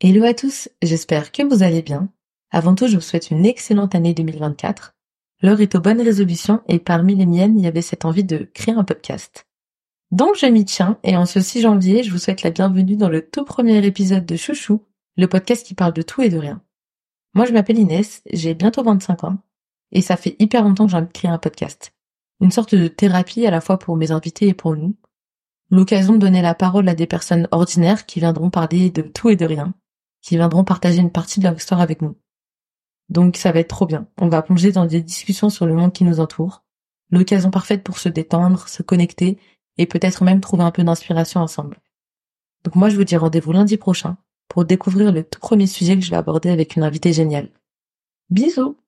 Hello à tous, j'espère que vous allez bien. Avant tout, je vous souhaite une excellente année 2024. L'heure est aux bonnes résolutions et parmi les miennes, il y avait cette envie de créer un podcast. Donc je m'y tiens et en ce 6 janvier, je vous souhaite la bienvenue dans le tout premier épisode de Chouchou, le podcast qui parle de tout et de rien. Moi je m'appelle Inès, j'ai bientôt 25 ans et ça fait hyper longtemps que j'ai envie de créer un podcast. Une sorte de thérapie à la fois pour mes invités et pour nous. L'occasion de donner la parole à des personnes ordinaires qui viendront parler de tout et de rien, qui viendront partager une partie de leur histoire avec nous. Donc ça va être trop bien. On va plonger dans des discussions sur le monde qui nous entoure. L'occasion parfaite pour se détendre, se connecter et peut-être même trouver un peu d'inspiration ensemble. Donc moi je vous dis rendez-vous lundi prochain pour découvrir le tout premier sujet que je vais aborder avec une invitée géniale. Bisous